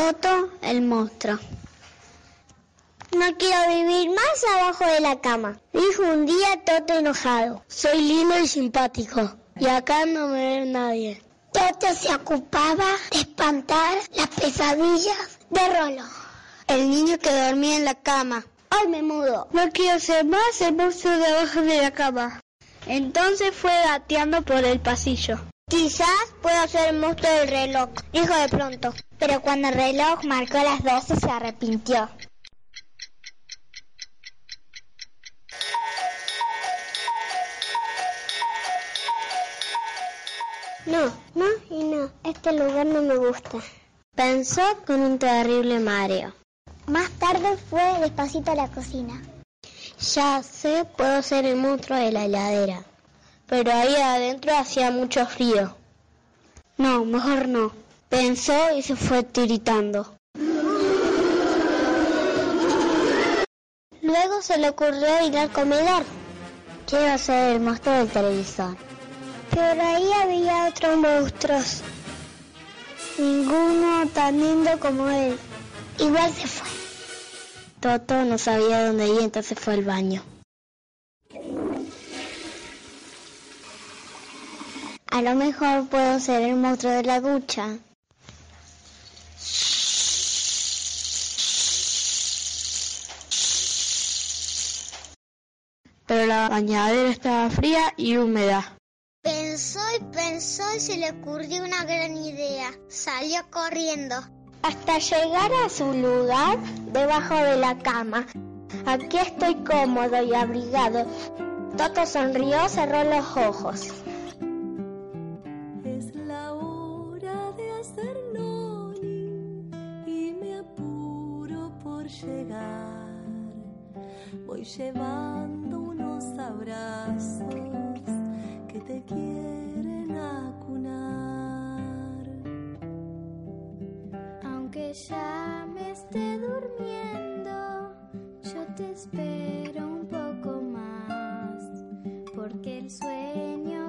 Toto el monstruo. No quiero vivir más abajo de la cama, dijo un día Toto enojado. Soy lindo y simpático, y acá no me ve nadie. Toto se ocupaba de espantar las pesadillas de Rolo, el niño que dormía en la cama. Hoy me mudo. No quiero ser más el monstruo de abajo de la cama. Entonces fue gateando por el pasillo. Quizás pueda ser el monstruo del reloj, dijo de pronto. Pero cuando el reloj marcó las doce se arrepintió. No, no y no. Este lugar no me gusta. Pensó con un terrible mareo. Más tarde fue despacito a la cocina. Ya sé, puedo ser el monstruo de la heladera. Pero ahí adentro hacía mucho frío. No, mejor no. Pensó y se fue tiritando. Luego se le ocurrió ir al comedor. Quiero ser el monstruo del televisor. Pero ahí había otros monstruos. Ninguno tan lindo como él. Igual se fue. Toto no sabía dónde ir, entonces fue al baño. A lo mejor puedo ser el monstruo de la ducha. Pero la bañadera estaba fría y húmeda. Pensó y pensó y se le ocurrió una gran idea. Salió corriendo hasta llegar a su lugar debajo de la cama. Aquí estoy cómodo y abrigado. Toto sonrió, cerró los ojos. voy llevando unos abrazos que te quieren acunar. Aunque ya me esté durmiendo, yo te espero un poco más, porque el sueño